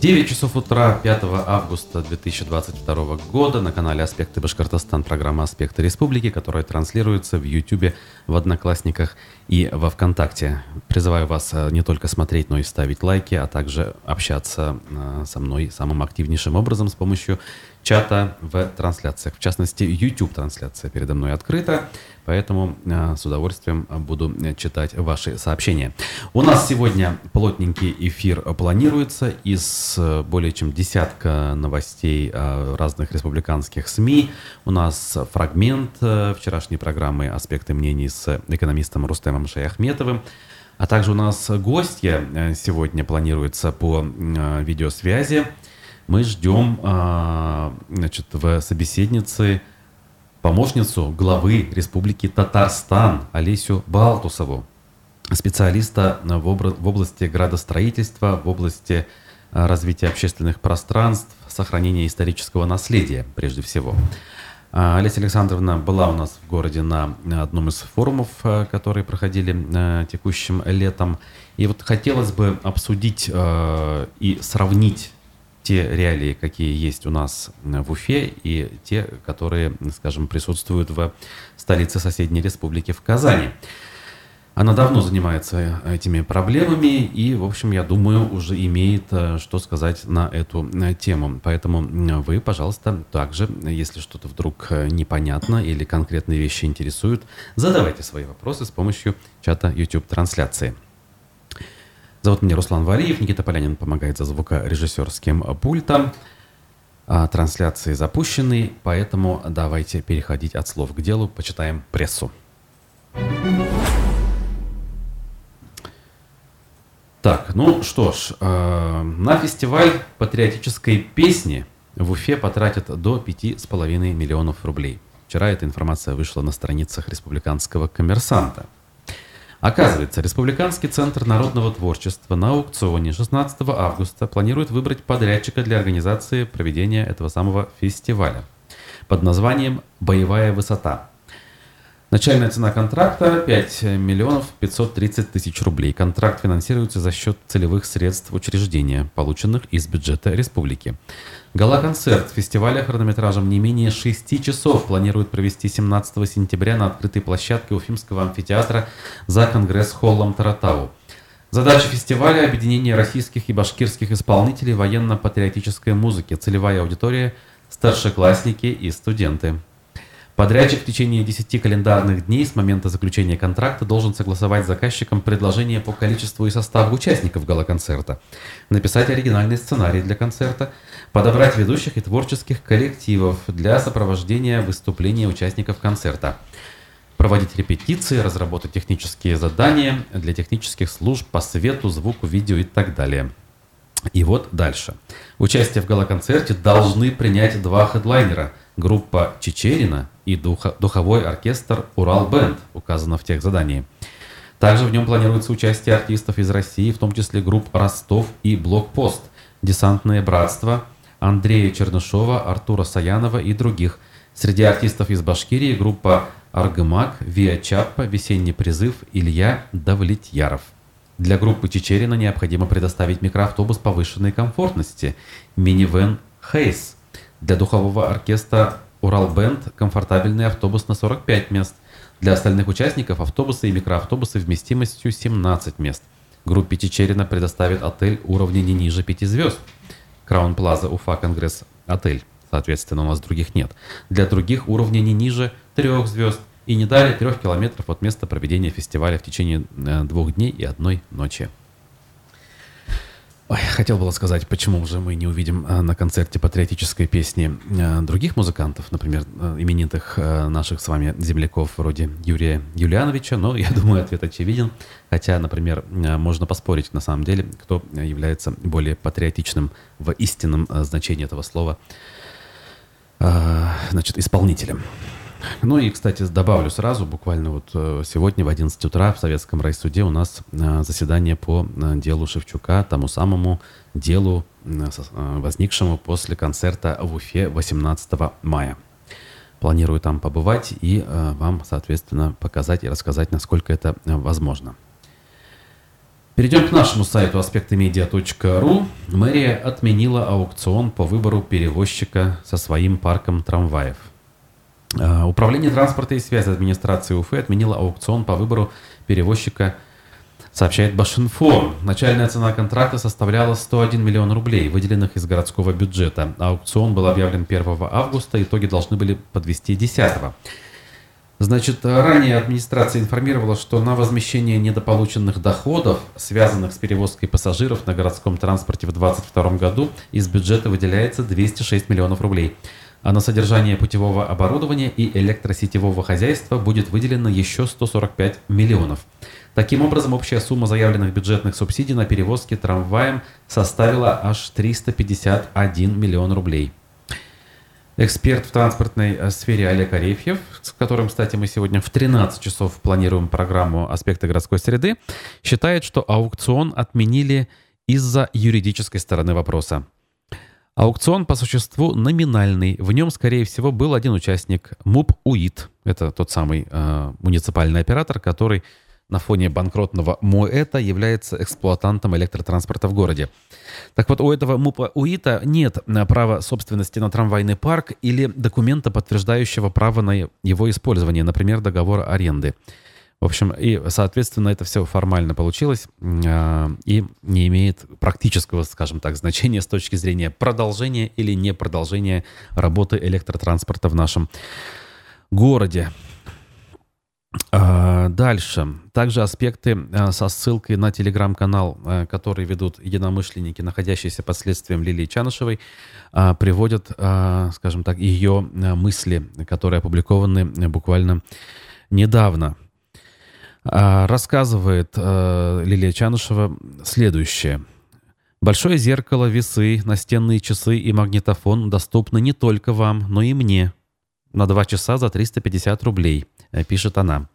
9 часов утра 5 августа 2022 года на канале «Аспекты Башкортостан» программа «Аспекты Республики», которая транслируется в YouTube, в Одноклассниках и во Вконтакте. Призываю вас э, не только смотреть, но и ставить лайки, а также общаться э, со мной самым активнейшим образом с помощью чата в трансляциях. В частности, YouTube-трансляция передо мной открыта, поэтому э, с удовольствием буду читать ваши сообщения. У нас сегодня плотненький эфир планируется из э, более чем десятка новостей э, разных республиканских СМИ. У нас фрагмент вчерашней программы «Аспекты мнений» с экономистом Рустемом Шаяхметовым. А также у нас гостья сегодня планируется по видеосвязи мы ждем значит, в собеседнице помощницу главы Республики Татарстан Олесю Балтусову, специалиста в, в области градостроительства, в области а, развития общественных пространств, сохранения исторического наследия прежде всего. А, Олеся Александровна была у нас в городе на одном из форумов, которые проходили текущим летом. И вот хотелось бы обсудить и сравнить те реалии, какие есть у нас в Уфе, и те, которые, скажем, присутствуют в столице соседней республики в Казани. Она давно занимается этими проблемами и, в общем, я думаю, уже имеет э, что сказать на эту э, тему. Поэтому вы, пожалуйста, также, если что-то вдруг э, непонятно или конкретные вещи интересуют, задавайте свои вопросы с помощью чата YouTube-трансляции. Зовут меня Руслан Валиев, Никита Полянин помогает за звукорежиссерским пультом. А, трансляции запущены, поэтому давайте переходить от слов к делу, почитаем прессу. Так, ну что ж, э, на фестиваль патриотической песни в Уфе потратят до 5,5 миллионов рублей. Вчера эта информация вышла на страницах республиканского коммерсанта. Оказывается, Республиканский центр народного творчества на аукционе 16 августа планирует выбрать подрядчика для организации проведения этого самого фестиваля под названием «Боевая высота». Начальная цена контракта 5 миллионов 530 тысяч рублей. Контракт финансируется за счет целевых средств учреждения, полученных из бюджета республики. Гала-концерт фестиваля хронометражем не менее 6 часов планируют провести 17 сентября на открытой площадке Уфимского амфитеатра за Конгресс-холлом Таратау. Задача фестиваля – объединение российских и башкирских исполнителей военно-патриотической музыки. Целевая аудитория – старшеклассники и студенты. Подрядчик в течение 10 календарных дней с момента заключения контракта должен согласовать с заказчиком предложение по количеству и составу участников гала-концерта, написать оригинальный сценарий для концерта, подобрать ведущих и творческих коллективов для сопровождения выступления участников концерта, проводить репетиции, разработать технические задания для технических служб по свету, звуку, видео и так далее. И вот дальше. Участие в гала-концерте должны принять два хедлайнера – группа Чечерина и духо, духовой оркестр «Урал Бенд», указано в тех задании. Также в нем планируется участие артистов из России, в том числе групп «Ростов» и «Блокпост», «Десантное братство», Андрея Чернышова, Артура Саянова и других. Среди артистов из Башкирии группа «Аргамак», «Виа Чаппа», «Весенний призыв», Илья Давлетьяров. Для группы Чечерина необходимо предоставить микроавтобус повышенной комфортности, минивэн «Хейс». Для духового оркестра Урал Бенд комфортабельный автобус на 45 мест. Для остальных участников автобусы и микроавтобусы вместимостью 17 мест. Группе Чечерина предоставит отель уровня не ниже 5 звезд. Краун Плаза, Уфа, Конгресс, отель. Соответственно, у нас других нет. Для других уровня не ниже 3 звезд и не далее 3 километров от места проведения фестиваля в течение э, двух дней и одной ночи. Ой, хотел было сказать, почему же мы не увидим э, на концерте патриотической песни э, других музыкантов, например, э, именитых наших с вами земляков вроде Юрия Юлиановича, но я думаю, ответ очевиден. Хотя, например, можно поспорить на самом деле, кто является более патриотичным в истинном значении этого слова значит, исполнителем. Ну и, кстати, добавлю сразу, буквально вот э, сегодня в 11 утра в Советском райсуде у нас э, заседание по э, делу Шевчука, тому самому делу, возникшему после концерта в Уфе 18 мая. Планирую там побывать и вам, соответственно, показать и рассказать, насколько это возможно. Перейдем к нашему сайту аспектымедиа.ру. Мэрия отменила аукцион по выбору перевозчика со своим парком трамваев. А, Управление транспорта и связи администрации Уфы отменило аукцион по выбору перевозчика, сообщает Башинфо. Начальная цена контракта составляла 101 миллион рублей, выделенных из городского бюджета. Аукцион был объявлен 1 августа, итоги должны были подвести 10 Значит, ранее администрация информировала, что на возмещение недополученных доходов, связанных с перевозкой пассажиров на городском транспорте в 2022 году, из бюджета выделяется 206 миллионов рублей. А на содержание путевого оборудования и электросетевого хозяйства будет выделено еще 145 миллионов. Таким образом, общая сумма заявленных бюджетных субсидий на перевозки трамваем составила аж 351 миллион рублей. Эксперт в транспортной э, сфере Олег Арефьев, с которым, кстати, мы сегодня в 13 часов планируем программу «Аспекты городской среды», считает, что аукцион отменили из-за юридической стороны вопроса. Аукцион по существу номинальный. В нем, скорее всего, был один участник – МУП УИТ. Это тот самый э, муниципальный оператор, который на фоне банкротного МОЭТа является эксплуатантом электротранспорта в городе. Так вот, у этого МУПа УИТа нет э, права собственности на трамвайный парк или документа, подтверждающего право на его использование, например, договора аренды. В общем, и, соответственно, это все формально получилось э, и не имеет практического, скажем так, значения с точки зрения продолжения или не продолжения работы электротранспорта в нашем городе. А, дальше. Также аспекты а, со ссылкой на телеграм-канал, а, который ведут единомышленники, находящиеся под следствием Лилии Чанышевой, приводят, скажем так, ее мысли, которые опубликованы буквально недавно. Рассказывает Лилия Чанышева следующее. Большое зеркало, весы, настенные часы и магнитофон доступны не только вам, но и мне. На два часа за 350 рублей – Э, пишет она.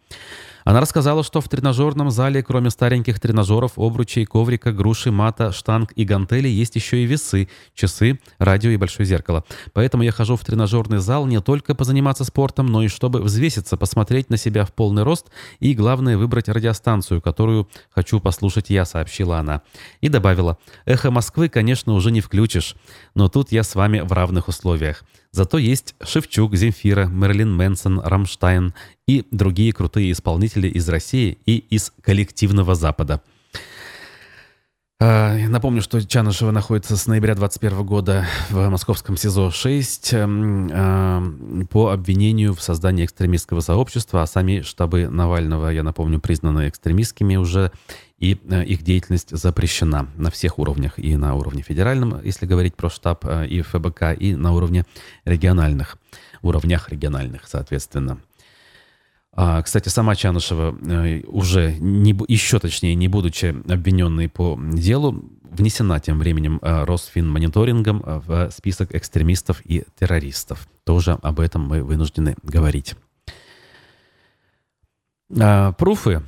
Она рассказала, что в тренажерном зале, кроме стареньких тренажеров, обручей, коврика, груши, мата, штанг и гантели, есть еще и весы, часы, радио и большое зеркало. Поэтому я хожу в тренажерный зал не только позаниматься спортом, но и чтобы взвеситься, посмотреть на себя в полный рост и, главное, выбрать радиостанцию, которую хочу послушать я, сообщила она. И добавила, эхо Москвы, конечно, уже не включишь, но тут я с вами в равных условиях. Зато есть Шевчук, Земфира, Мерлин Мэнсон, Рамштайн и другие крутые исполнители из России и из коллективного Запада. А, напомню, что Чанышева находится с ноября 2021 года в московском СИЗО-6 эм, а, по обвинению в создании экстремистского сообщества, а сами штабы Навального, я напомню, признаны экстремистскими уже, и э, их деятельность запрещена на всех уровнях, и на уровне федеральном, если говорить про штаб э, и ФБК, и на уровне региональных, уровнях региональных, соответственно. А, кстати, сама Чанышева э, уже, не, еще точнее, не будучи обвиненной по делу, внесена тем временем Росфинмониторингом в список экстремистов и террористов. Тоже об этом мы вынуждены говорить. А, пруфы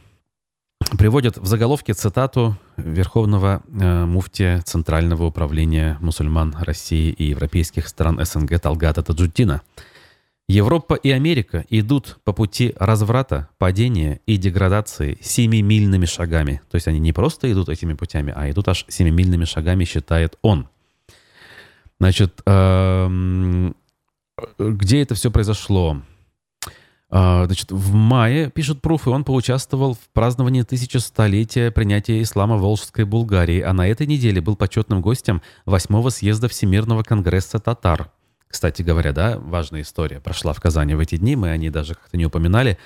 приводят в заголовке цитату верховного э, муфтия Центрального управления мусульман России и европейских стран СНГ Талгата Таджутдина. Европа и Америка идут по пути разврата, падения и деградации семимильными шагами. То есть они не просто идут этими путями, а идут аж семимильными шагами, считает он. Значит, эм, где это все произошло? А, значит, в мае, пишет Пруф, и он поучаствовал в праздновании тысячестолетия принятия ислама в Волжской Булгарии, а на этой неделе был почетным гостем восьмого съезда Всемирного конгресса татар. Кстати говоря, да, важная история прошла в Казани в эти дни, мы о ней даже как-то не упоминали,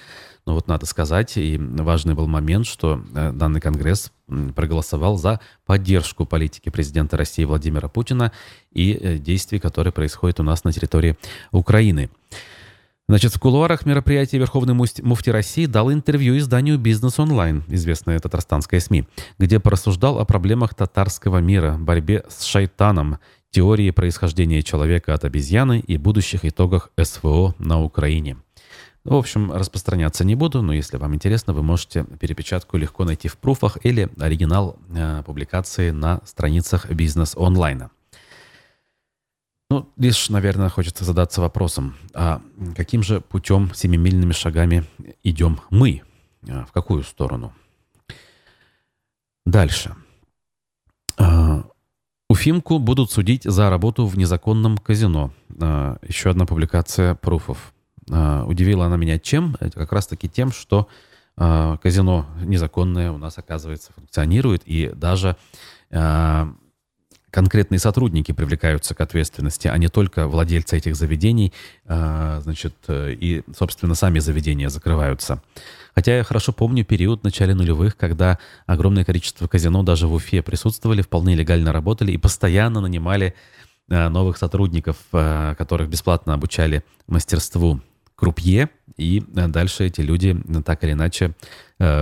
но вот надо сказать, и важный был момент, что э, данный конгресс проголосовал за поддержку политики президента России Владимира Путина и э, действий, которые происходят у нас на территории Украины. Значит, в кулуарах мероприятия Верховный муфти России дал интервью изданию «Бизнес онлайн», известное татарстанское СМИ, где порассуждал о проблемах татарского мира, борьбе с шайтаном, теории происхождения человека от обезьяны и будущих итогах СВО на Украине. В общем, распространяться не буду, но если вам интересно, вы можете перепечатку легко найти в пруфах или оригинал э, публикации на страницах «Бизнес онлайна». Ну, лишь, наверное, хочется задаться вопросом, а каким же путем семимильными шагами идем мы? А в какую сторону? Дальше. А, Уфимку будут судить за работу в незаконном казино. А, еще одна публикация пруфов. А, удивила она меня чем? Как раз таки тем, что казино незаконное у нас, оказывается, функционирует, и даже конкретные сотрудники привлекаются к ответственности, а не только владельцы этих заведений, значит, и, собственно, сами заведения закрываются. Хотя я хорошо помню период в начале нулевых, когда огромное количество казино даже в Уфе присутствовали, вполне легально работали и постоянно нанимали э, новых сотрудников, э, которых бесплатно обучали мастерству крупье, и э, дальше эти люди так или иначе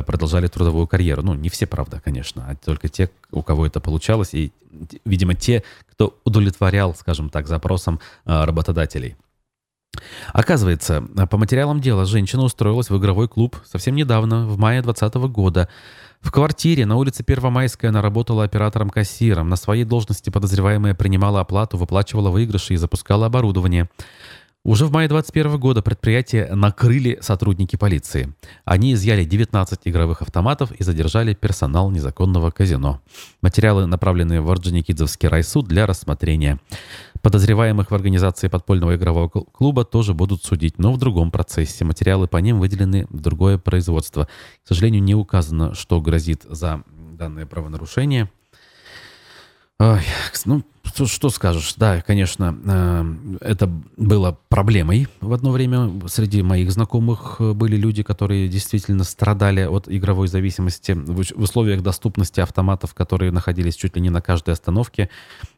продолжали трудовую карьеру. Ну, не все, правда, конечно, а только те, у кого это получалось, и, видимо, те, кто удовлетворял, скажем так, запросам работодателей. Оказывается, по материалам дела женщина устроилась в игровой клуб совсем недавно, в мае 2020 года. В квартире на улице Первомайская она работала оператором-кассиром. На своей должности подозреваемая принимала оплату, выплачивала выигрыши и запускала оборудование. Уже в мае 2021 года предприятие накрыли сотрудники полиции. Они изъяли 19 игровых автоматов и задержали персонал незаконного казино. Материалы направлены в Орджоникидзевский райсуд для рассмотрения. Подозреваемых в организации подпольного игрового клуба тоже будут судить, но в другом процессе. Материалы по ним выделены в другое производство. К сожалению, не указано, что грозит за данное правонарушение. Ой, ну, что, что скажешь? Да, конечно, э, это было проблемой в одно время. Среди моих знакомых э, были люди, которые действительно страдали от игровой зависимости в условиях доступности автоматов, которые находились чуть ли не на каждой остановке.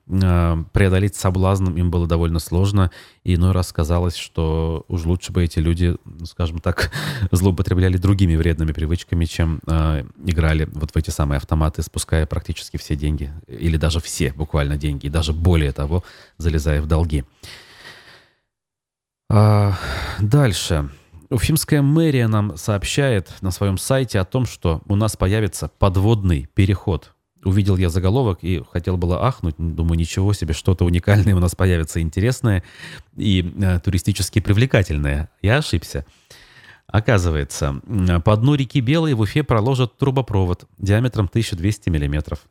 Э, преодолеть соблазн им было довольно сложно. И иной раз казалось, что уж лучше бы эти люди, ну, скажем так, злоупотребляли другими вредными привычками, чем играли вот в эти самые автоматы, спуская практически все деньги. Или даже все буквально деньги. И даже более того, залезая в долги. А, дальше. Уфимская мэрия нам сообщает на своем сайте о том, что у нас появится подводный переход увидел я заголовок и хотел было ахнуть. Думаю, ничего себе, что-то уникальное у нас появится интересное и э, туристически привлекательное. Я ошибся. Оказывается, по дну реки Белой в Уфе проложат трубопровод диаметром 1200 миллиметров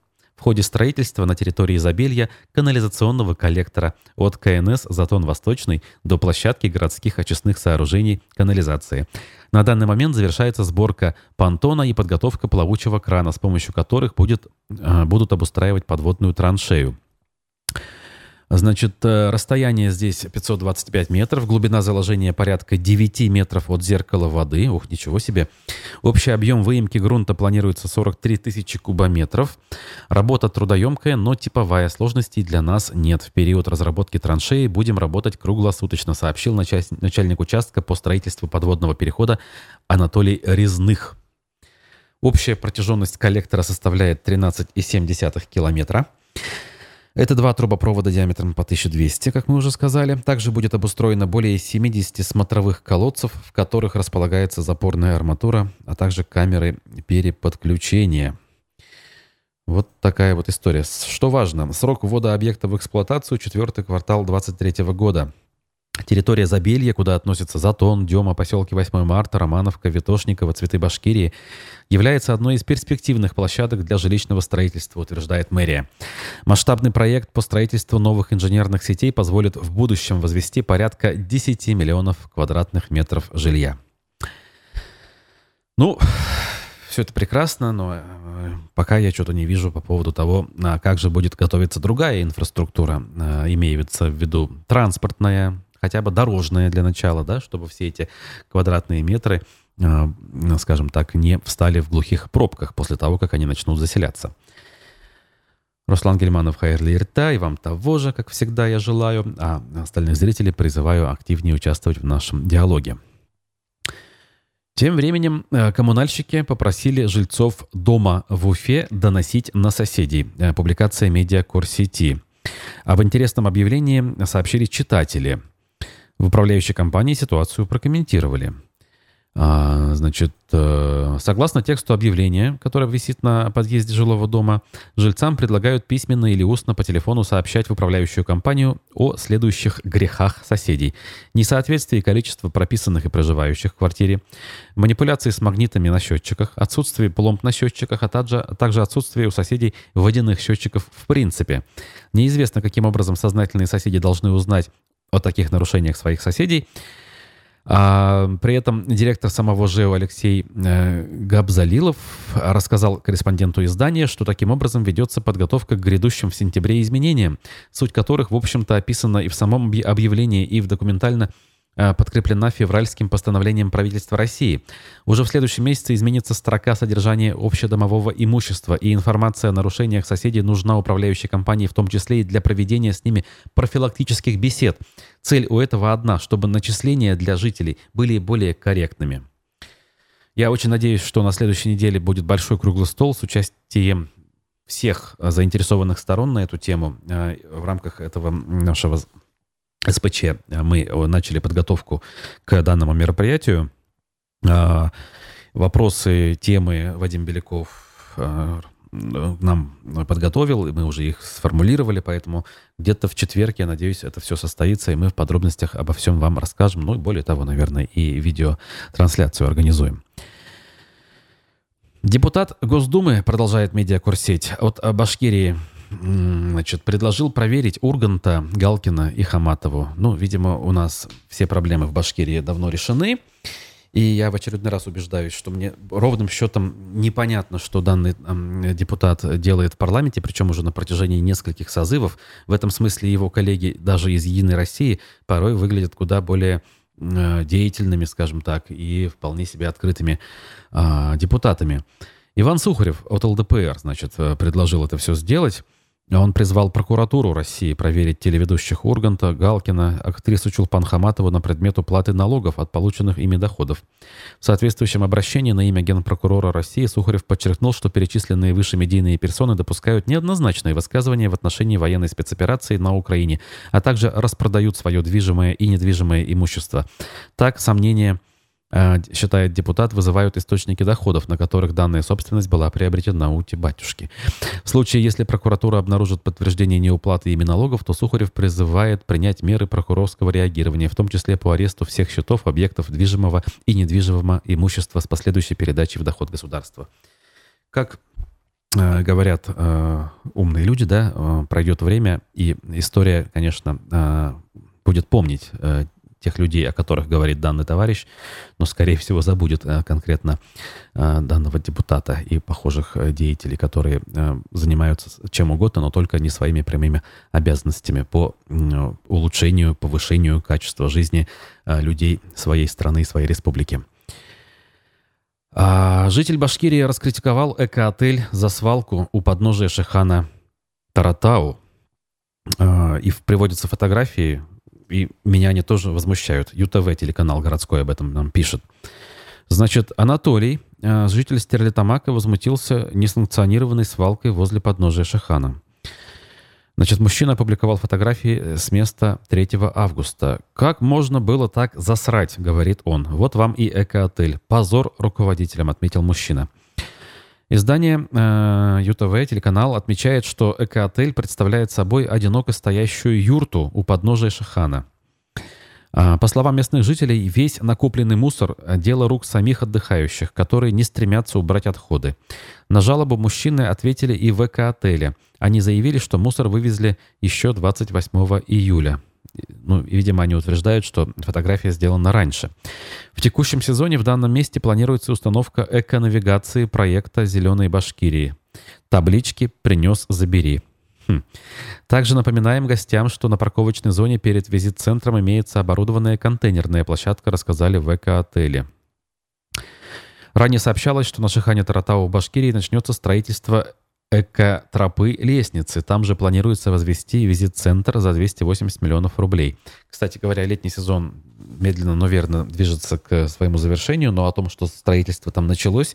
в ходе строительства на территории Изобелья канализационного коллектора от КНС «Затон-Восточный» до площадки городских очистных сооружений канализации. На данный момент завершается сборка понтона и подготовка плавучего крана, с помощью которых будет, э, будут обустраивать подводную траншею. Значит, э, расстояние здесь 525 метров, глубина заложения порядка 9 метров от зеркала воды. Ух, ничего себе. Общий объем выемки грунта планируется 43 тысячи кубометров. Работа трудоемкая, но типовая. Сложностей для нас нет. В период разработки траншеи будем работать круглосуточно, сообщил начальник участка по строительству подводного перехода Анатолий Резных. Общая протяженность коллектора составляет 13,7 километра. Это два трубопровода диаметром по 1200, как мы уже сказали. Также будет обустроено более 70 смотровых колодцев, в которых располагается запорная арматура, а также камеры переподключения. Вот такая вот история. Что важно, срок ввода объекта в эксплуатацию четвертый квартал 2023 года. Территория Забелья, куда относятся Затон, Дема, поселки 8 марта, Романовка, Витошниково, Цветы Башкирии, является одной из перспективных площадок для жилищного строительства, утверждает мэрия. Масштабный проект по строительству новых инженерных сетей позволит в будущем возвести порядка 10 миллионов квадратных метров жилья. Ну, все это прекрасно, но э, пока я что-то не вижу по поводу того, а как же будет готовиться другая инфраструктура, э, имеется в виду транспортная, хотя бы дорожная для начала, да, чтобы все эти квадратные метры, э, скажем так, не встали в глухих пробках после того, как они начнут заселяться. Руслан Гельманов, Хайрли Ирта, и вам того же, как всегда, я желаю, а остальных зрителей призываю активнее участвовать в нашем диалоге. Тем временем э, коммунальщики попросили жильцов дома в Уфе доносить на соседей. Э, публикация медиакор сети. Об интересном объявлении сообщили читатели. В управляющей компании ситуацию прокомментировали. А, значит, э, согласно тексту объявления, которое висит на подъезде жилого дома, жильцам предлагают письменно или устно по телефону сообщать в управляющую компанию о следующих грехах соседей. Несоответствие количества прописанных и проживающих в квартире, манипуляции с магнитами на счетчиках, отсутствие пломб на счетчиках, а также, а также отсутствие у соседей водяных счетчиков в принципе. Неизвестно, каким образом сознательные соседи должны узнать о таких нарушениях своих соседей. А, при этом директор самого ЖЭО Алексей э, Габзалилов рассказал корреспонденту издания, что таким образом ведется подготовка к грядущим в сентябре изменениям, суть которых, в общем-то, описана и в самом объявлении, и в документально подкреплена февральским постановлением правительства России. Уже в следующем месяце изменится строка содержания общедомового имущества, и информация о нарушениях соседей нужна управляющей компании, в том числе и для проведения с ними профилактических бесед. Цель у этого одна, чтобы начисления для жителей были более корректными. Я очень надеюсь, что на следующей неделе будет большой круглый стол с участием всех заинтересованных сторон на эту тему э, в рамках этого нашего СПЧ мы начали подготовку к данному мероприятию. А, вопросы, темы Вадим Беляков а, нам подготовил, и мы уже их сформулировали, поэтому где-то в четверг, я надеюсь, это все состоится, и мы в подробностях обо всем вам расскажем, ну и более того, наверное, и видеотрансляцию организуем. Депутат Госдумы, продолжает медиакурсеть, от Башкирии значит, предложил проверить Урганта, Галкина и Хаматову. Ну, видимо, у нас все проблемы в Башкирии давно решены. И я в очередной раз убеждаюсь, что мне ровным счетом непонятно, что данный э, депутат делает в парламенте, причем уже на протяжении нескольких созывов. В этом смысле его коллеги даже из «Единой России» порой выглядят куда более э, деятельными, скажем так, и вполне себе открытыми э, депутатами. Иван Сухарев от ЛДПР, значит, э, предложил это все сделать. Он призвал прокуратуру России проверить телеведущих Урганта, Галкина, актрису Чулпан Хаматову на предмет уплаты налогов от полученных ими доходов. В соответствующем обращении на имя генпрокурора России Сухарев подчеркнул, что перечисленные выше медийные персоны допускают неоднозначные высказывания в отношении военной спецоперации на Украине, а также распродают свое движимое и недвижимое имущество. Так, сомнения считает депутат, вызывают источники доходов, на которых данная собственность была приобретена у батюшки. В случае, если прокуратура обнаружит подтверждение неуплаты ими налогов, то Сухарев призывает принять меры прокурорского реагирования, в том числе по аресту всех счетов, объектов движимого и недвижимого имущества с последующей передачей в доход государства. Как э, говорят э, умные люди, да, э, пройдет время, и история, конечно, э, будет помнить э, тех людей, о которых говорит данный товарищ, но, скорее всего, забудет э, конкретно э, данного депутата и похожих э, деятелей, которые занимаются чем угодно, но только не своими прямыми обязанностями по улучшению, повышению качества жизни людей своей страны и своей республики. А житель Башкирии раскритиковал эко-отель за свалку у подножия Шихана Таратау. И приводятся фотографии и меня они тоже возмущают. ЮТВ, телеканал городской об этом нам пишет. Значит, Анатолий, э, житель Стерлитамака, возмутился несанкционированной свалкой возле подножия Шахана. Значит, мужчина опубликовал фотографии с места 3 августа. «Как можно было так засрать?» — говорит он. «Вот вам и эко-отель. Позор руководителям», — отметил мужчина. Издание э, ЮТВ, телеканал, отмечает, что эко-отель представляет собой одиноко стоящую юрту у подножия Шахана. А, по словам местных жителей, весь накопленный мусор – дело рук самих отдыхающих, которые не стремятся убрать отходы. На жалобу мужчины ответили и в эко-отеле. Они заявили, что мусор вывезли еще 28 июля ну, видимо, они утверждают, что фотография сделана раньше. В текущем сезоне в данном месте планируется установка эко-навигации проекта «Зеленой Башкирии». Таблички «Принес, забери». Хм. Также напоминаем гостям, что на парковочной зоне перед визит-центром имеется оборудованная контейнерная площадка, рассказали в эко-отеле. Ранее сообщалось, что на Шихане Таратау в Башкирии начнется строительство эко-тропы лестницы. Там же планируется возвести визит-центр за 280 миллионов рублей. Кстати говоря, летний сезон медленно, но верно движется к своему завершению, но о том, что строительство там началось,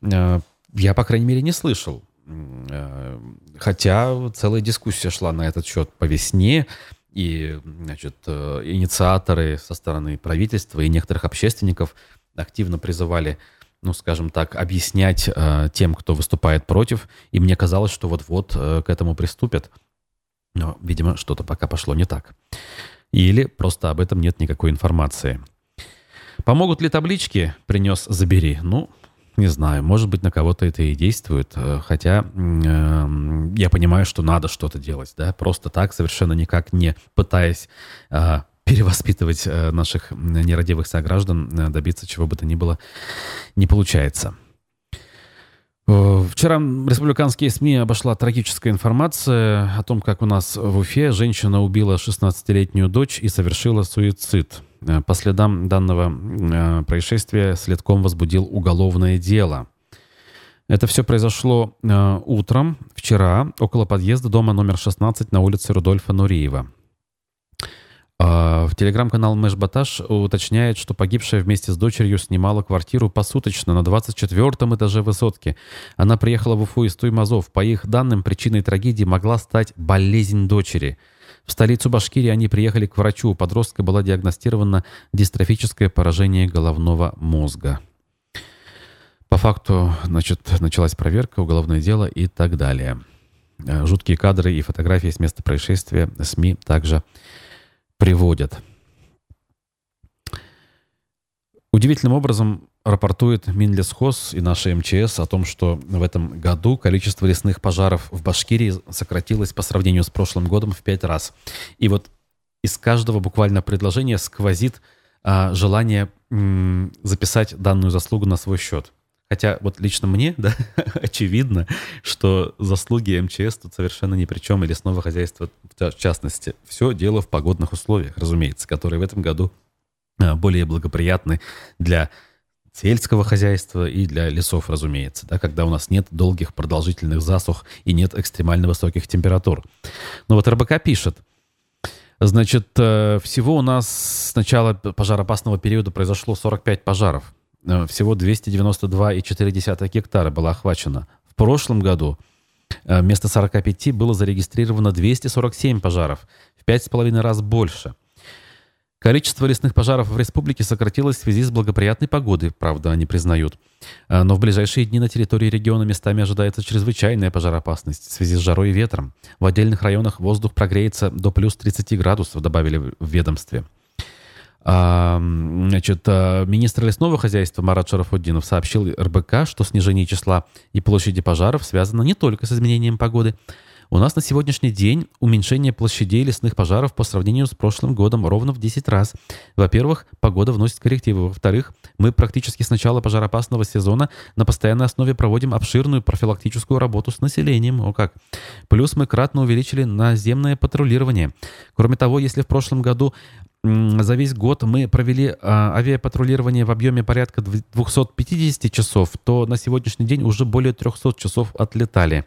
э, я, по крайней мере, не слышал. Э, хотя целая дискуссия шла на этот счет по весне, и значит, э, инициаторы со стороны правительства и некоторых общественников активно призывали ну, скажем так, объяснять э, тем, кто выступает против. И мне казалось, что вот-вот э, к этому приступят. Но, видимо, что-то пока пошло не так. Или просто об этом нет никакой информации. Помогут ли таблички «принес, забери»? Ну, не знаю, может быть, на кого-то это и действует, э, хотя э, я понимаю, что надо что-то делать, да, просто так, совершенно никак не пытаясь э, перевоспитывать э, наших нерадивых сограждан, э, добиться чего бы то ни было, не получается. Вчера республиканские СМИ обошла трагическая информация о том, как у нас в Уфе женщина убила 16-летнюю дочь и совершила суицид. Э, по следам данного происшествия следком возбудил уголовное дело. Это все произошло утром, вчера, около подъезда дома номер 16 на улице Рудольфа Нуриева. А, в телеграм-канал Мэш уточняет, что погибшая вместе с дочерью снимала квартиру посуточно на 24 этаже высотки. Она приехала в Уфу из Туймазов. По их данным, причиной трагедии могла стать болезнь дочери. В столицу Башкирии они приехали к врачу. У подростка было диагностировано дистрофическое поражение головного мозга. По факту, значит, началась проверка, уголовное дело и так далее. Э, жуткие кадры и фотографии с места происшествия СМИ также приводят. Удивительным образом рапортует Минлесхоз и наша МЧС о том, что в этом году количество лесных пожаров в Башкирии сократилось по сравнению с прошлым годом в пять раз. И вот из каждого буквально предложения сквозит а, желание м, записать данную заслугу на свой счет. Хотя вот лично мне, да, очевидно, что заслуги МЧС тут совершенно ни при чем, и лесного хозяйства в частности. Все дело в погодных условиях, разумеется, которые в этом году а, более благоприятны для сельского хозяйства и для лесов, разумеется, да, когда у нас нет долгих продолжительных засух и нет экстремально высоких температур. Но вот РБК пишет, значит, э, всего у нас с начала пожароопасного периода произошло 45 пожаров. Э, всего 292,4 гектара было охвачено. В прошлом году э, вместо 45 было зарегистрировано 247 пожаров, в 5,5 раз больше. Количество лесных пожаров в республике сократилось в связи с благоприятной погодой, правда, они признают. Э, но в ближайшие дни на территории региона местами ожидается чрезвычайная пожароопасность в связи с жарой и ветром. В отдельных районах воздух прогреется до плюс 30 градусов, добавили в ведомстве. Значит, а, министр лесного хозяйства Марат Шарафуддинов сообщил РБК, что снижение числа и площади пожаров связано не только с изменением погоды. У нас на сегодняшний день уменьшение площадей лесных пожаров по сравнению с прошлым годом ровно в 10 раз. Во-первых, погода вносит коррективы. Во-вторых, мы практически с начала пожароопасного сезона на постоянной основе проводим обширную профилактическую работу с населением. О как! Плюс мы кратно увеличили наземное патрулирование. Кроме того, если в прошлом году за весь год мы провели а, авиапатрулирование в объеме порядка 250 часов, то на сегодняшний день уже более 300 часов отлетали.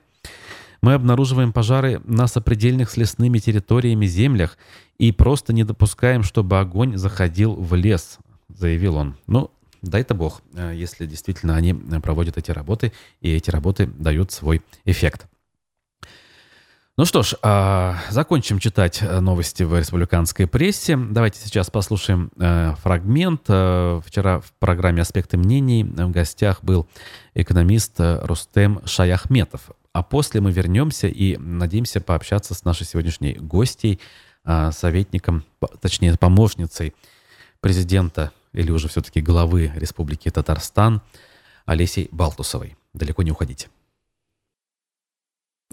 Мы обнаруживаем пожары на сопредельных с лесными территориями землях и просто не допускаем, чтобы огонь заходил в лес, заявил он. Ну, дай-то бог, э, если действительно они проводят эти работы, и эти работы дают свой эффект. Ну что ж, а, закончим читать э, новости в республиканской прессе. Давайте сейчас послушаем э, фрагмент. Э, вчера в программе «Аспекты мнений» в гостях был экономист Рустем Шаяхметов. А после мы вернемся и надеемся пообщаться с нашей сегодняшней гостей, советником, точнее, помощницей президента или уже все-таки главы Республики Татарстан Олесей Балтусовой. Далеко не уходите.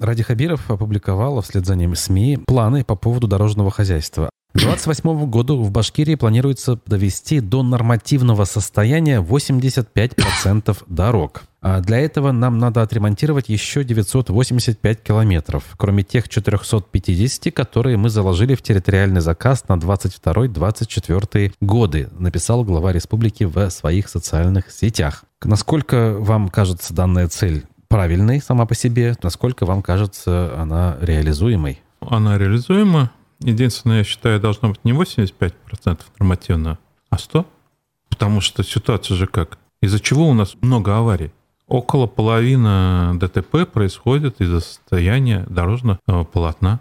Ради Хабиров опубликовала вслед за ним СМИ планы по поводу дорожного хозяйства. К 2028 году в Башкирии планируется довести до нормативного состояния 85% дорог. А для этого нам надо отремонтировать еще 985 километров, кроме тех 450, которые мы заложили в территориальный заказ на 22-24 годы, написал глава республики в своих социальных сетях. Насколько вам кажется данная цель правильной сама по себе. Насколько вам кажется она реализуемой? Она реализуема. Единственное, я считаю, должно быть не 85% нормативно, а 100%. Потому что ситуация же как? Из-за чего у нас много аварий? Около половины ДТП происходит из-за состояния дорожного полотна.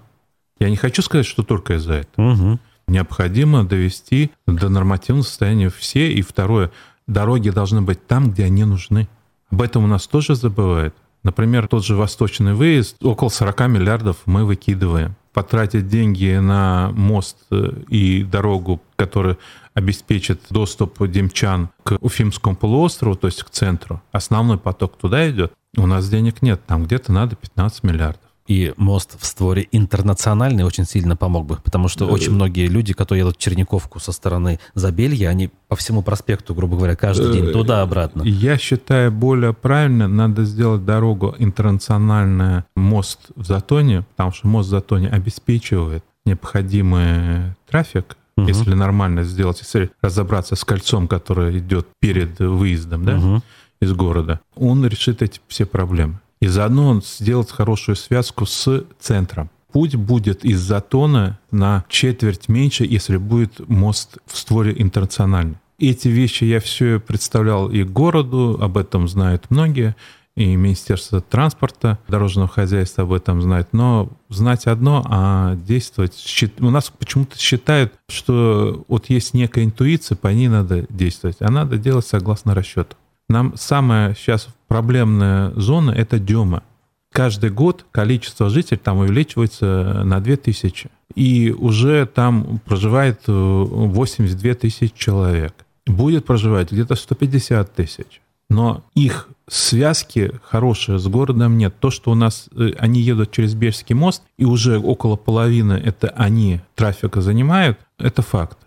Я не хочу сказать, что только из-за этого. Угу. Необходимо довести до нормативного состояния все. И второе, дороги должны быть там, где они нужны. Об этом у нас тоже забывают. Например, тот же восточный выезд, около 40 миллиардов мы выкидываем. Потратить деньги на мост э, и дорогу, которая обеспечит доступ демчан к Уфимскому полуострову, то есть к центру, основной поток туда идет, у нас денег нет, там где-то надо 15 миллиардов. И мост в створе интернациональный очень сильно помог бы, потому что очень многие люди, которые едут в Черниковку со стороны Забелья, они по всему проспекту, грубо говоря, каждый день туда-обратно. Я считаю, более правильно надо сделать дорогу интернациональный мост в Затоне, потому что мост в Затоне обеспечивает необходимый трафик, угу. если нормально сделать, если разобраться с кольцом, которое идет перед выездом да, угу. из города, он решит эти все проблемы. И заодно он сделает хорошую связку с центром. Путь будет из Затона на четверть меньше, если будет мост в створе интернациональный. Эти вещи я все представлял и городу, об этом знают многие, и Министерство транспорта, дорожного хозяйства об этом знает. Но знать одно, а действовать... У нас почему-то считают, что вот есть некая интуиция, по ней надо действовать, а надо делать согласно расчету. Нам самая сейчас проблемная зона – это Дема. Каждый год количество жителей там увеличивается на 2000. И уже там проживает 82 э, тысячи человек. Будет проживать где-то 150 тысяч. Но их связки хорошие с городом нет. То, что у нас э, они едут через Бельский мост, и уже около половины это они трафика занимают, это факт.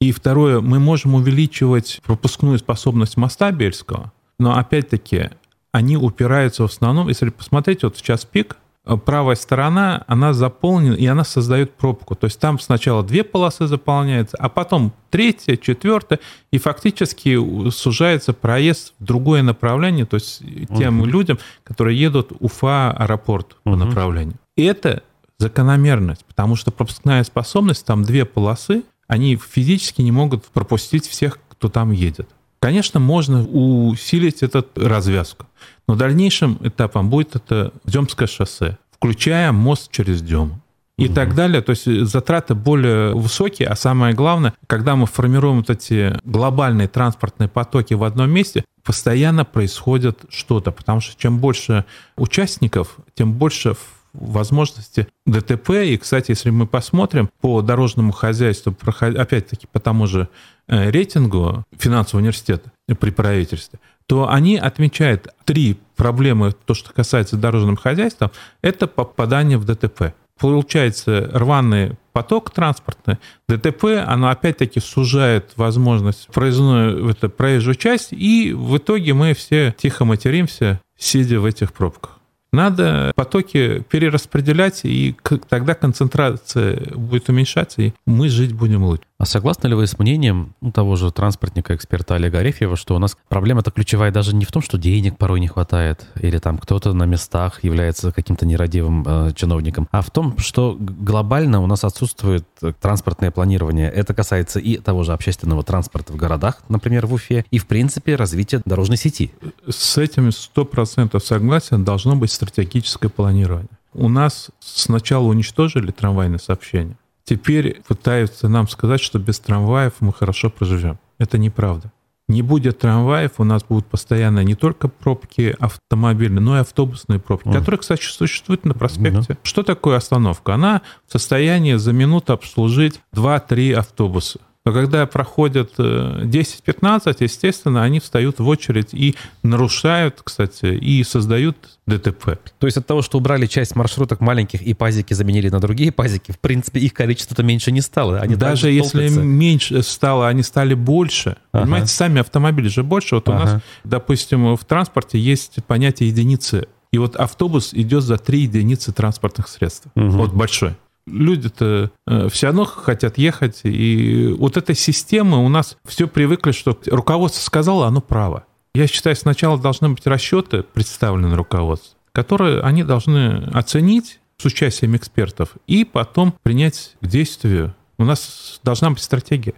И второе, мы можем увеличивать пропускную способность моста Бельского, но опять-таки они упираются в основном, если посмотреть, вот в час пик, э, правая сторона, она заполнена, и она создает пробку. То есть там сначала две полосы заполняются, а потом третья, четвертая, и фактически сужается проезд в другое направление, то есть тем угу. людям, которые едут Уфа, аэропорт угу. по направлению. И это закономерность, потому что пропускная способность, там две полосы, они физически не могут пропустить всех, кто там едет. Конечно, можно усилить эту развязку, но дальнейшим этапом будет это Демское шоссе, включая мост через Дему и угу. так далее. То есть затраты более высокие, а самое главное, когда мы формируем вот эти глобальные транспортные потоки в одном месте, постоянно происходит что-то, потому что чем больше участников, тем больше возможности ДТП. И, кстати, если мы посмотрим по дорожному хозяйству, опять-таки по тому же э, рейтингу финансового университета при правительстве, то они отмечают три проблемы, то, что касается дорожного хозяйства, это попадание в ДТП. Получается рваный поток транспортный, ДТП, оно опять-таки сужает возможность проездную, это, проезжую часть, и в итоге мы все тихо материмся, сидя в этих пробках. Надо потоки перераспределять, и тогда концентрация будет уменьшаться, и мы жить будем лучше. А согласны ли вы с мнением ну, того же транспортника, эксперта Олега Арефьева, что у нас проблема-то ключевая даже не в том, что денег порой не хватает, или там кто-то на местах является каким-то нерадивым э, чиновником, а в том, что глобально у нас отсутствует транспортное планирование. Это касается и того же общественного транспорта в городах, например, в Уфе, и, в принципе, развития дорожной сети. С этим 100% согласен, должно быть стратегическое планирование. У нас сначала уничтожили трамвайное сообщение, Теперь пытаются нам сказать, что без трамваев мы хорошо проживем. Это неправда. Не будет трамваев, у нас будут постоянно не только пробки автомобильные, но и автобусные пробки, mm. которые, кстати, существуют на проспекте. Mm. Что такое остановка? Она в состоянии за минуту обслужить 2-3 автобуса. Но когда проходят 10-15, э, естественно, они встают в очередь и нарушают, кстати, и создают ДТП. То есть от того, что убрали часть маршруток маленьких и пазики заменили на другие пазики, в принципе, их количество-то меньше не стало. Они Даже если меньше стало, они стали больше. Ага. Понимаете, сами автомобили же больше. Вот ага. у нас, допустим, в транспорте есть понятие единицы. И вот автобус идет за три единицы транспортных средств. Угу. Вот большой люди-то э, все равно хотят ехать. И вот эта система у нас все привыкли, что руководство сказало, оно право. Я считаю, сначала должны быть расчеты представлены руководству, которые они должны оценить с участием экспертов и потом принять к действию. У нас должна быть стратегия.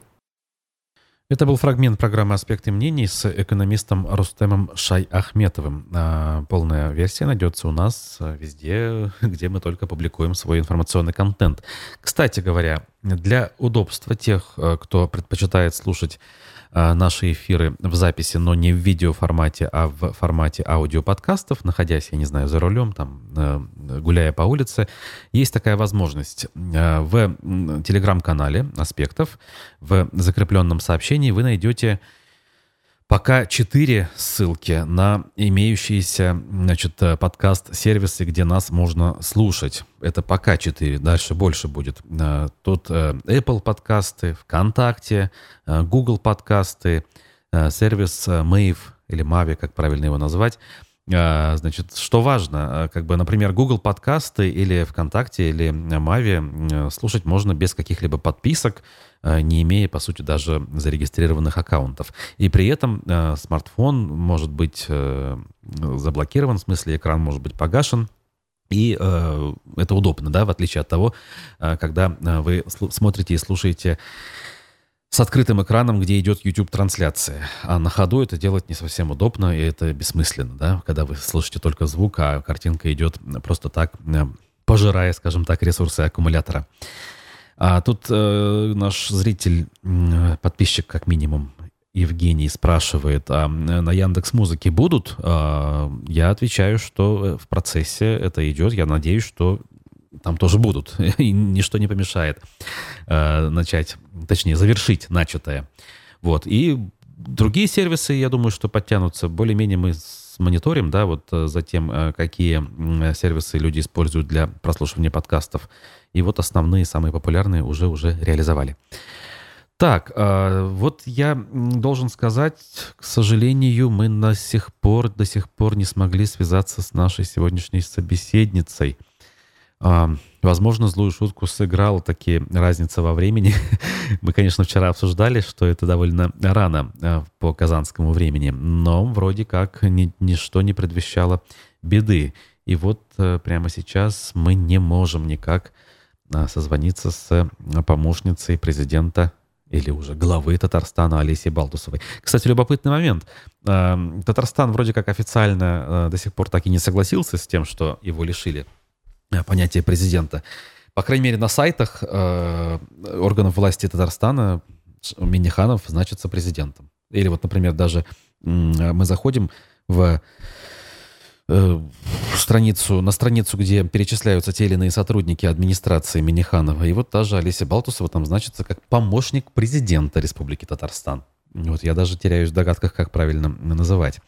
Это был фрагмент программы «Аспекты мнений» с экономистом Рустемом Шай-Ахметовым. А, полная версия найдется у нас везде, где мы только публикуем свой информационный контент. Кстати говоря, Для удобства тех, кто предпочитает слушать наши эфиры в записи, но не в видеоформате, а в формате аудиоподкастов, находясь, я не знаю, за рулем, там, гуляя по улице, есть такая возможность. В телеграм-канале «Аспектов» в закрепленном сообщении вы найдете Пока четыре ссылки на имеющиеся значит, э, подкаст-сервисы, где нас можно слушать. Это пока четыре, дальше больше будет. Э, тут э, Apple подкасты, ВКонтакте, Google подкасты, сервис Mave или Mavi, как правильно его назвать. Значит, что важно, как бы, например, Google подкасты или ВКонтакте или Mavi слушать можно без каких-либо подписок, Э, не имея, по сути, даже зарегистрированных аккаунтов. И при этом смартфон может быть э, заблокирован, в смысле экран может быть погашен, и э, это удобно, да, в отличие от того, э, когда вы смотрите и слушаете с открытым экраном, где идет YouTube-трансляция. А на ходу это делать не совсем удобно, и это бессмысленно, да, когда вы слышите только звук, а картинка идет просто так, пожирая, скажем так, ресурсы аккумулятора. А тут э, наш зритель, подписчик как минимум, Евгений спрашивает, а на Яндекс Музыке будут? А, я отвечаю, что э, в процессе это идет. Я надеюсь, что там тоже будут. И ничто не помешает э, начать, точнее, завершить начатое. Вот. И другие сервисы, я думаю, что подтянутся. Более-менее мы мониторим, да, вот э, за тем, э, какие сервисы люди используют для прослушивания подкастов. И вот основные, самые популярные уже уже реализовали. Так, э, вот я должен сказать, к сожалению, мы до сих пор, до сих пор не смогли связаться с нашей сегодняшней собеседницей. А, возможно, злую шутку сыграла такие разница во времени. Мы, конечно, вчера обсуждали, что это довольно рано а, по казанскому времени, но вроде как ни, ничто не предвещало беды. И вот э, прямо сейчас мы не можем никак а, созвониться с помощницей президента или уже главы Татарстана Олесей Балтусовой. Кстати, любопытный момент. Татарстан вроде как официально до сих пор так и не согласился с тем, что его лишили Э, понятие президента. По крайней мере, на сайтах э, органов власти Татарстана Миниханов значится президентом. Или вот, например, даже э, мы заходим в э, страницу, на страницу, где перечисляются те или иные сотрудники администрации Миниханова. И вот та же Олеся Балтусова там значится как помощник президента Республики Татарстан. Вот я даже теряюсь в догадках, как правильно называть,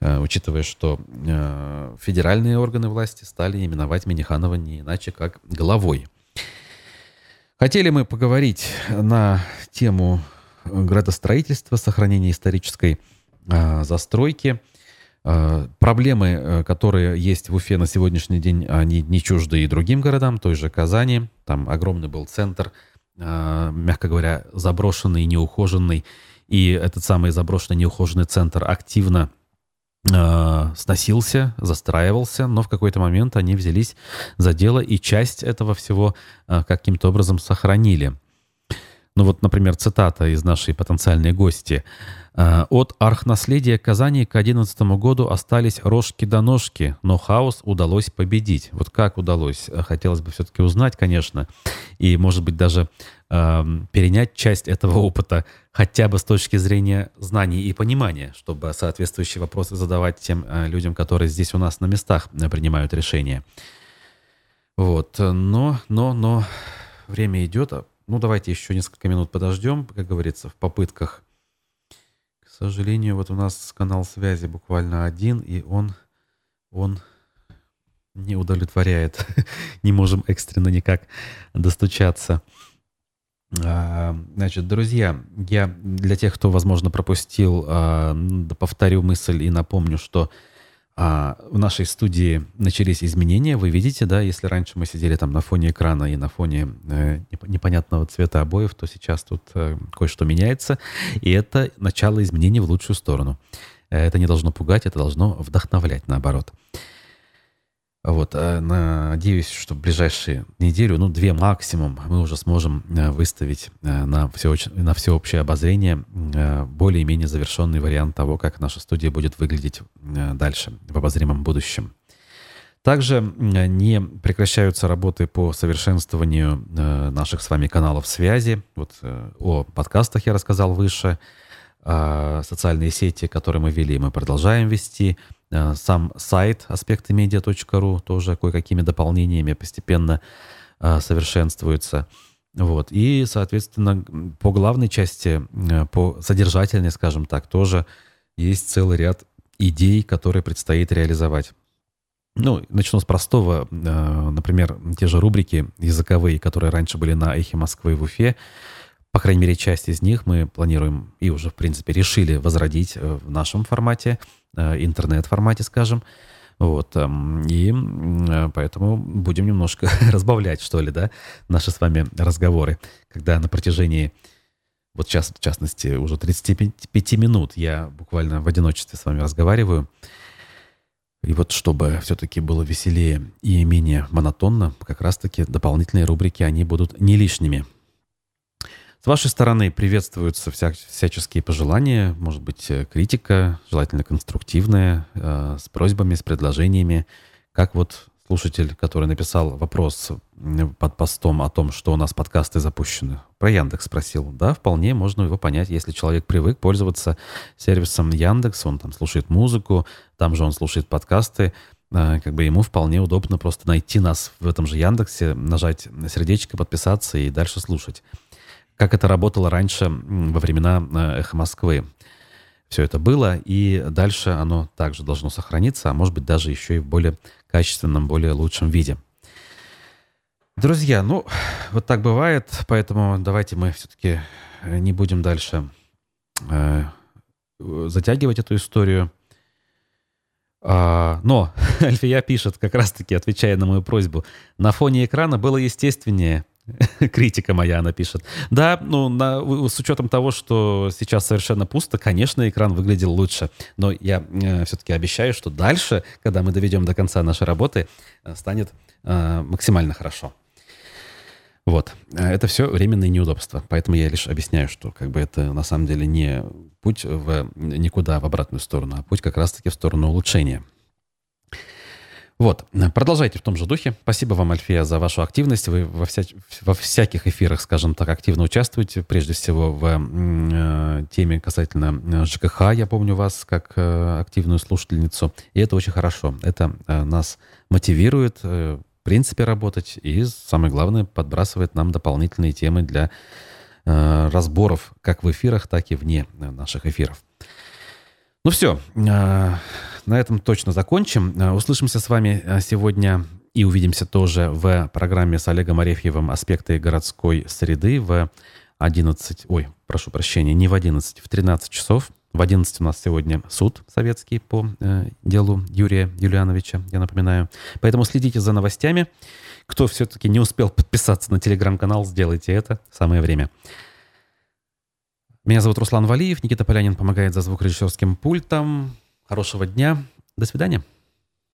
э, учитывая, что э, федеральные органы власти стали именовать Миниханова не иначе, как главой. Хотели мы поговорить на тему градостроительства, сохранения исторической э, застройки. Проблемы, которые есть в Уфе на сегодняшний день, они не чужды и другим городам, той же Казани. Там огромный был центр, мягко говоря, заброшенный, неухоженный и этот самый заброшенный неухоженный центр активно э, сносился, застраивался, но в какой-то момент они взялись за дело и часть этого всего э, каким-то образом сохранили. Ну вот, например, цитата из нашей потенциальной гости. «Э, «От архнаследия Казани к 2011 году остались рожки до ножки, но хаос удалось победить». Вот как удалось? Хотелось бы все-таки узнать, конечно, и, может быть, даже э, перенять часть этого опыта хотя бы с точки зрения знаний и понимания, чтобы соответствующие вопросы задавать тем э, людям, которые здесь у нас на местах э, принимают решения. Вот, но, но, но время идет, а ну, давайте еще несколько минут подождем, как говорится, в попытках. К сожалению, вот у нас канал связи буквально один, и он, он не удовлетворяет. не можем экстренно никак достучаться. А, значит, друзья, я для тех, кто, возможно, пропустил, а, повторю мысль и напомню, что а в нашей студии начались изменения. Вы видите, да, если раньше мы сидели там на фоне экрана и на фоне э, непонятного цвета обоев, то сейчас тут э, кое-что меняется. И это начало изменений в лучшую сторону. Это не должно пугать, это должно вдохновлять, наоборот. Вот, э, надеюсь, что в ближайшие неделю, ну, две максимум, мы уже сможем э, выставить э, на, все, на всеобщее обозрение более-менее завершенный вариант того, как наша студия будет выглядеть дальше, в обозримом будущем. Также не прекращаются работы по совершенствованию э, наших с вами каналов связи. Вот э, о подкастах я рассказал выше. А социальные сети, которые мы вели, мы продолжаем вести. Э, сам сайт аспектымедиа.ру тоже кое-какими дополнениями постепенно совершенствуется. Вот. И, соответственно, по главной части, по содержательной, скажем так, тоже есть целый ряд идей, которые предстоит реализовать. Ну, начну с простого. Э, например, те же рубрики языковые, которые раньше были на «Эхе Москвы» в Уфе, по крайней мере, часть из них мы планируем и уже, в принципе, решили возродить э, в нашем формате, э, интернет-формате, скажем. Вот. Эм, и поэтому будем немножко разбавлять, что ли, да, наши с вами разговоры, когда на протяжении, вот сейчас, в частности, уже 35 минут я буквально в одиночестве с вами разговариваю, и вот чтобы все-таки было веселее и менее монотонно, как раз-таки дополнительные рубрики, они будут не лишними. С вашей стороны приветствуются вся, всяческие пожелания, может быть, э, критика, желательно конструктивная, э, с просьбами, с предложениями, как вот слушатель, который написал вопрос под постом о том, что у нас подкасты запущены, про Яндекс спросил. Да, вполне можно его понять, если человек привык пользоваться сервисом Яндекс, он там слушает музыку, там же он слушает подкасты, э, как бы ему вполне удобно просто найти нас в этом же Яндексе, нажать сердечко, подписаться и дальше слушать. Как это работало раньше во времена э, «Эхо Москвы» все это было, и дальше оно также должно сохраниться, а может быть даже еще и в более качественном, более лучшем виде. Друзья, ну, вот так бывает, поэтому давайте мы все-таки э, не будем дальше э, затягивать эту историю. А, но Альфия пишет, как раз-таки отвечая на мою просьбу, на фоне экрана было естественнее Критика моя, она пишет. Да, ну, на, с учетом того, что сейчас совершенно пусто, конечно, экран выглядел лучше. Но я э, все-таки обещаю, что дальше, когда мы доведем до конца нашей работы, э, станет э, максимально хорошо. Вот. Э, это все временные неудобства. Поэтому я лишь объясняю, что как бы это на самом деле не путь в никуда в обратную сторону, а путь как раз-таки в сторону улучшения. Вот, продолжайте в том же духе. Спасибо вам, Альфия, за вашу активность. Вы во, вся, во всяких эфирах, скажем так, активно участвуете. Прежде всего в э, теме касательно э, ЖКХ. Я помню вас как э, активную слушательницу. И это очень хорошо. Это э, нас мотивирует, э, в принципе, работать. И, самое главное, подбрасывает нам дополнительные темы для э, разборов как в эфирах, так и вне э, наших эфиров. Ну все, э, на этом точно закончим. Э, услышимся с вами э, сегодня и увидимся тоже в программе с Олегом Арефьевым «Аспекты городской среды» в 11, ой, прошу прощения, не в 11, в 13 часов. В 11 у нас сегодня суд советский по э, делу Юрия Юлиановича, я напоминаю. Поэтому следите за новостями. Кто все-таки не успел подписаться на телеграм-канал, сделайте это. Самое время. Меня зовут Руслан Валиев. Никита Полянин помогает за звукорежиссерским пультом. Хорошего дня. До свидания.